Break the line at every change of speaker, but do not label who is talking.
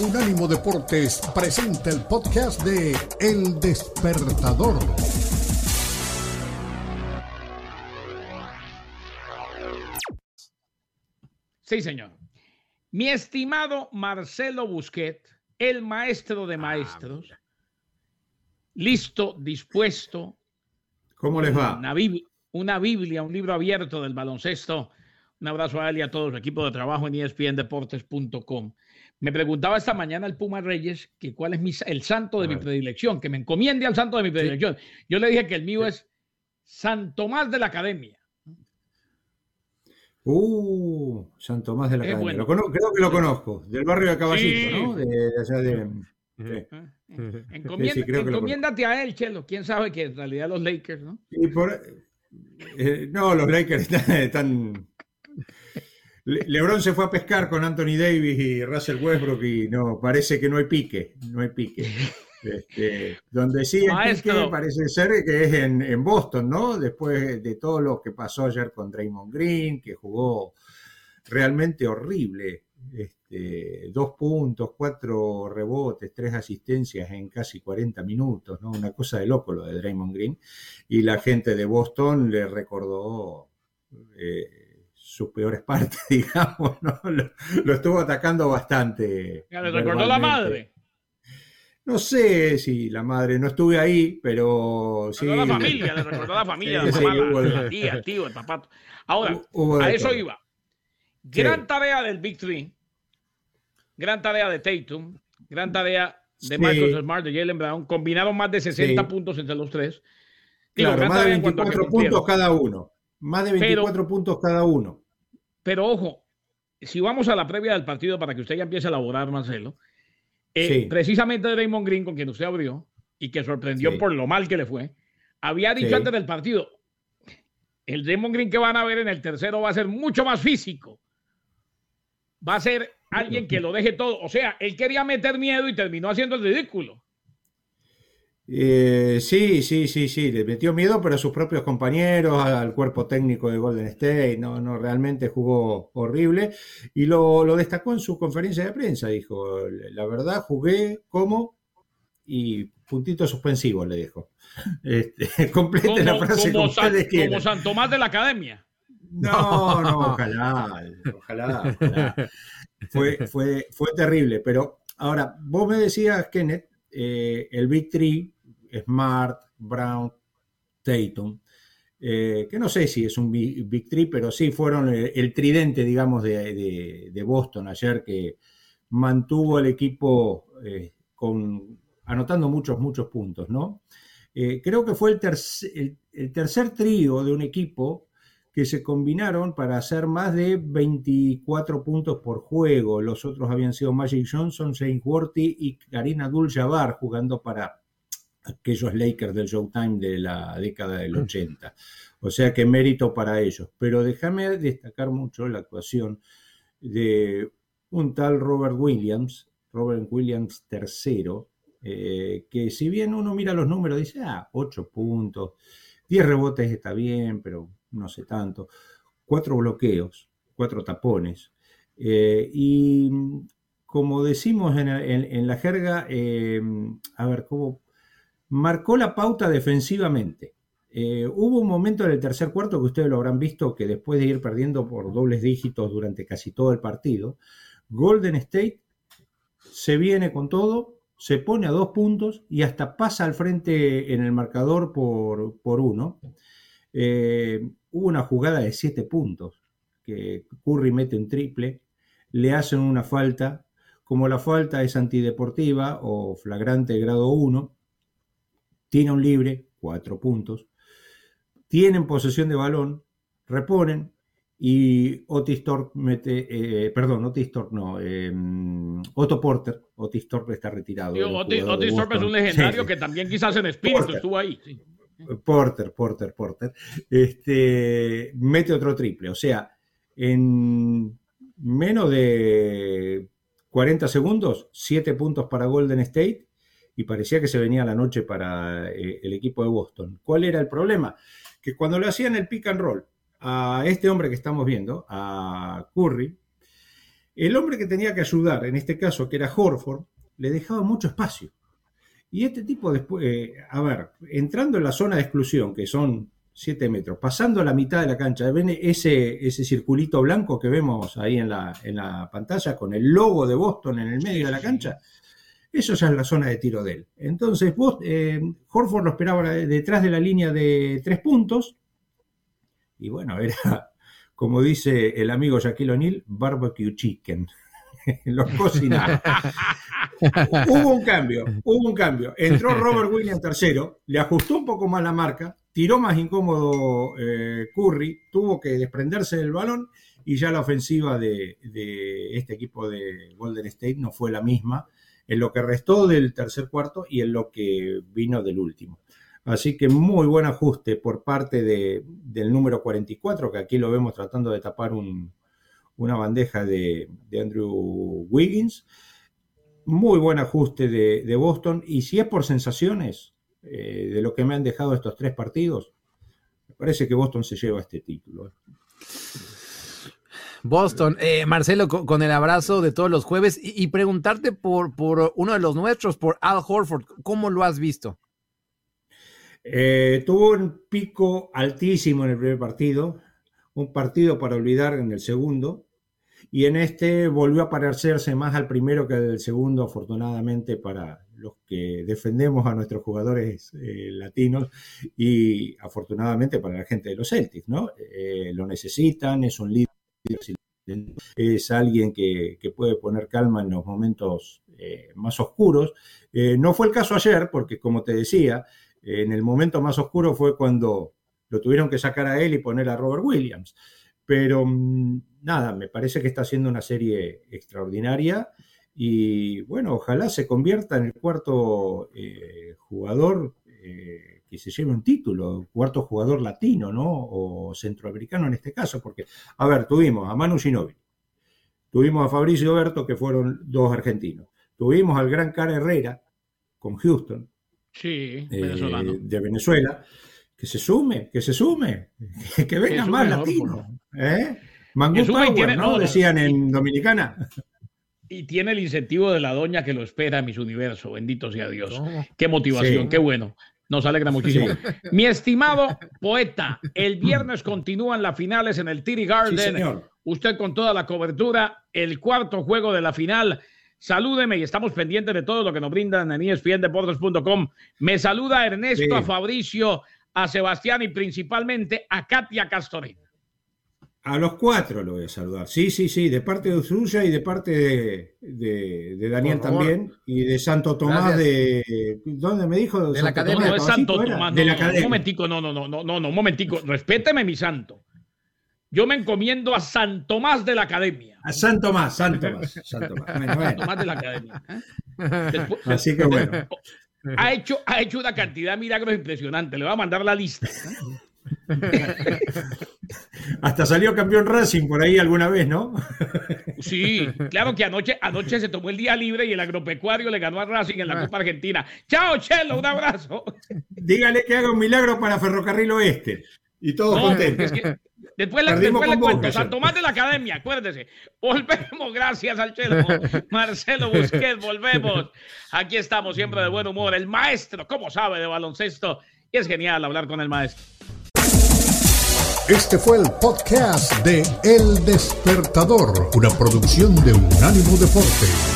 Unánimo Deportes presenta el podcast de El Despertador.
Sí, señor. Mi estimado Marcelo Busquet, el maestro de
Ah,
maestros, listo, dispuesto.
¿Cómo les va?
Una, bib- una Biblia, un libro abierto del baloncesto. Un abrazo a él y a todo su equipo de trabajo en espndeportes.com. Me preguntaba esta mañana el Puma Reyes que cuál es mi, el santo de mi predilección, que me encomiende al santo de mi predilección. Yo le dije que el mío es San Tomás de la Academia.
Uh, San Tomás de la Academia.
bueno.
Lo cono- creo que lo conozco, del barrio de Caballito,
Sí.
¿no? De, de allá de... sí. Sí,
Encomienda-
sí, creo que lo
encomiéndate a él, Chelo. Quién sabe que en realidad los Lakers, ¿no?
Y por, eh, no, los Lakers están... LeBron se fue a pescar con Anthony Davis y Russell Westbrook y no, parece que no hay pique, no hay pique. Este, donde sí hay
Maestro.
pique parece ser que es en, en Boston, ¿no? Después de todo lo que pasó ayer con Draymond Green, que jugó realmente horrible. Este, dos puntos, cuatro rebotes, tres asistencias en casi 40 minutos, ¿no? Una cosa de loco lo de Draymond Green. Y la gente de Boston le recordó eh, sus peores partes, digamos, ¿no? Lo, lo estuvo atacando bastante.
Ya le recordó la madre.
No sé si la madre, no estuve ahí, pero sí.
Recordó la familia, le recordó la familia,
Sí,
la
sí,
mamá, la-
hubo de-
la tía, el tío, el papá. Ahora,
Hubo
a eso
todo.
iba. Gran tarea del Big Three, gran tarea de Tatum, gran tarea de. Marcus Smart, de Jalen Brown, combinaron más de 60
Sí.
puntos entre los tres. Digo,
Claro, más de
tarea en cuanto a que
24
cumplieron.
puntos cada uno. Más de 24 puntos cada uno.
Pero ojo, si vamos a la previa del partido para que usted ya empiece a elaborar, Marcelo, eh,
Sí.
precisamente Draymond Green, con quien usted abrió y que sorprendió
Sí.
por lo mal que le fue, había dicho
Sí.
antes del partido, el Draymond Green que van a ver en el tercero va a ser mucho más físico. Va a ser alguien que lo deje todo. O sea, él quería meter miedo y terminó haciendo el ridículo.
Eh, sí, sí, sí, sí, le metió miedo, pero a sus propios compañeros, al cuerpo técnico de Golden State, no, no, realmente jugó horrible y lo, lo destacó en su conferencia de prensa, dijo, la verdad jugué como y puntito suspensivo le dijo. Este, complete la frase como,
San, como San Tomás de la Academia.
No, no, ojalá, ojalá, ojalá. Fue, fue, fue terrible, pero ahora, vos me decías, Kenneth, eh, el Big Three, Smart, Brown, Tatum, eh, que no sé si es un Big, Three, pero sí fueron el, el tridente, digamos, de, Boston ayer que mantuvo al equipo eh, con, anotando muchos, muchos puntos, ¿no? Eh, creo que fue el, tercer, el, el tercer trío de un equipo que se combinaron para hacer más de 24 puntos por juego. Los otros habían sido Magic Johnson, James Worthy y Karina Abdul-Jabbar jugando para aquellos Lakers del Showtime de la década del 80. O sea que mérito para ellos. Pero déjame destacar mucho la actuación de un tal Robert Williams, Robert Williams III, eh, que si bien uno mira los números dice, ah, 8 puntos, 10 rebotes está bien, pero no sé tanto, cuatro bloqueos, cuatro tapones. Eh, y como decimos en, en, en la jerga, eh, a ver, ¿cómo? Marcó la pauta defensivamente. Eh, hubo un momento en el tercer cuarto que ustedes lo habrán visto que después de ir perdiendo por dobles dígitos durante casi todo el partido, Golden State se viene con todo, se pone a dos puntos y hasta pasa al frente en el marcador por, por uno. Eh, hubo una jugada de siete puntos, que Curry mete un triple, le hacen una falta, como la falta es antideportiva o flagrante grado 1, tiene un libre, cuatro puntos, tienen posesión de balón, reponen y Otis Thorpe mete, eh, perdón, Otis Thorpe no, eh, Otto Porter, Otis Thorpe está retirado.
Otis, Otis Thorpe es un legendario sí, que también quizás en espíritu Porter. estuvo ahí. Sí.
Porter, Porter, Porter, este, mete otro triple. O sea, en menos de 40 segundos, 7 puntos para Golden State y parecía que se venía la noche para eh, el equipo de Boston. ¿Cuál era el problema? Que cuando le hacían el pick and roll a este hombre que estamos viendo, a Curry, el hombre que tenía que ayudar, en este caso, que era Horford, le dejaba mucho espacio. Y este tipo después, eh, a ver, entrando en la zona de exclusión, que son 7 metros, pasando a la mitad de la cancha, ven ese, ese circulito blanco que vemos ahí en la, en la pantalla con el logo de Boston en el medio de la cancha, eso ya es la zona de tiro de él. Entonces, vos, eh, Horford lo esperaba detrás de la línea de tres puntos, y bueno, era, como dice el amigo Shaquille O'Neal, barbecue chicken. Los cocinaron. hubo un cambio, hubo un cambio. Entró Robert Williams tercero, le ajustó un poco más la marca, tiró más incómodo eh, Curry, tuvo que desprenderse del balón y ya la ofensiva de, este equipo de Golden State no fue la misma en lo que restó del tercer cuarto y en lo que vino del último. Así que muy buen ajuste por parte del número 44, que aquí lo vemos tratando de tapar una bandeja de, Andrew Wiggins. Muy buen ajuste de, Boston. Y si es por sensaciones eh, de lo que me han dejado estos tres partidos, me parece que Boston se lleva este título.
Boston. Eh, Marcelo, con, el abrazo de todos los jueves y, preguntarte por, por, uno de los nuestros, por Al Horford, ¿cómo lo has visto?
Eh, tuvo un pico altísimo en el primer partido, un partido para olvidar en el segundo, y en este volvió a parecerse más al primero que al segundo, afortunadamente para los que defendemos a nuestros jugadores eh, latinos y afortunadamente para la gente de los Celtics, ¿no? Eh, lo necesitan, es un líder, es alguien que, puede poner calma en los momentos más oscuros. no fue el caso ayer, porque como te decía, en el momento más oscuro fue cuando lo tuvieron que sacar a él y poner a Robert Williams. Pero mm, nada, me parece que está haciendo una serie extraordinaria y bueno, ojalá se convierta en el cuarto eh, jugador eh, que se lleve un título, cuarto jugador latino, ¿no? O centroamericano en este caso, porque, a ver, tuvimos a Manu Ginóbili, tuvimos a Fabricio Berto, que fueron dos argentinos, tuvimos al gran Cara Herrera con Houston,
Sí, eh,
de Venezuela, que se sume, que se sume, que venga más latino. ¿eh? Power, ¿no? Decían en Dominicana.
Y tiene el incentivo de la doña que lo espera mis universo, bendito sea Dios. Qué motivación, qué bueno. Nos alegra muchísimo. Mi estimado poeta, el viernes continúan las finales en el Tiri Garden. Usted con toda la cobertura, el cuarto juego de la final Salúdeme y estamos pendientes de todo lo que nos brindan en espndeportes.com. Me saluda Ernesto, a Fabricio, a Sebastián y principalmente a Katia Castorena.
A los cuatro lo voy a saludar. Sí, sí, sí, de parte de suya y de parte de, Daniel también y de Santo Tomás de. ¿Dónde me dijo?
De la academia.
de Santo Tomás. de la academia. Un momentico, no, no, no, no, no, no, un momentico. Respéteme, mi santo. Yo me encomiendo a San Tomás de la Academia.
A San Tomás, San Tomás. San
Tomás, de la Academia.
Así que bueno.
Ha hecho, ha hecho una cantidad de milagros impresionantes. Le voy a mandar la lista.
Hasta salió campeón Racing por ahí alguna vez, ¿no?
Sí, claro que anoche, anoche se tomó el día libre y el agropecuario le ganó a Racing en la Copa Argentina. Chao, Chelo, un abrazo.
Dígale que haga un milagro para Ferrocarril Oeste. Y todos contentos.
Después, le, después le cuento, San Tomás de la Academia, acuérdese. Volvemos, gracias al chelo. Marcelo Busquets, volvemos. Aquí estamos siempre de buen humor. El maestro, ¿cómo sabe de baloncesto? Y es genial hablar con el maestro.
Este fue el podcast de El Despertador, una producción de Unánimo Deportes.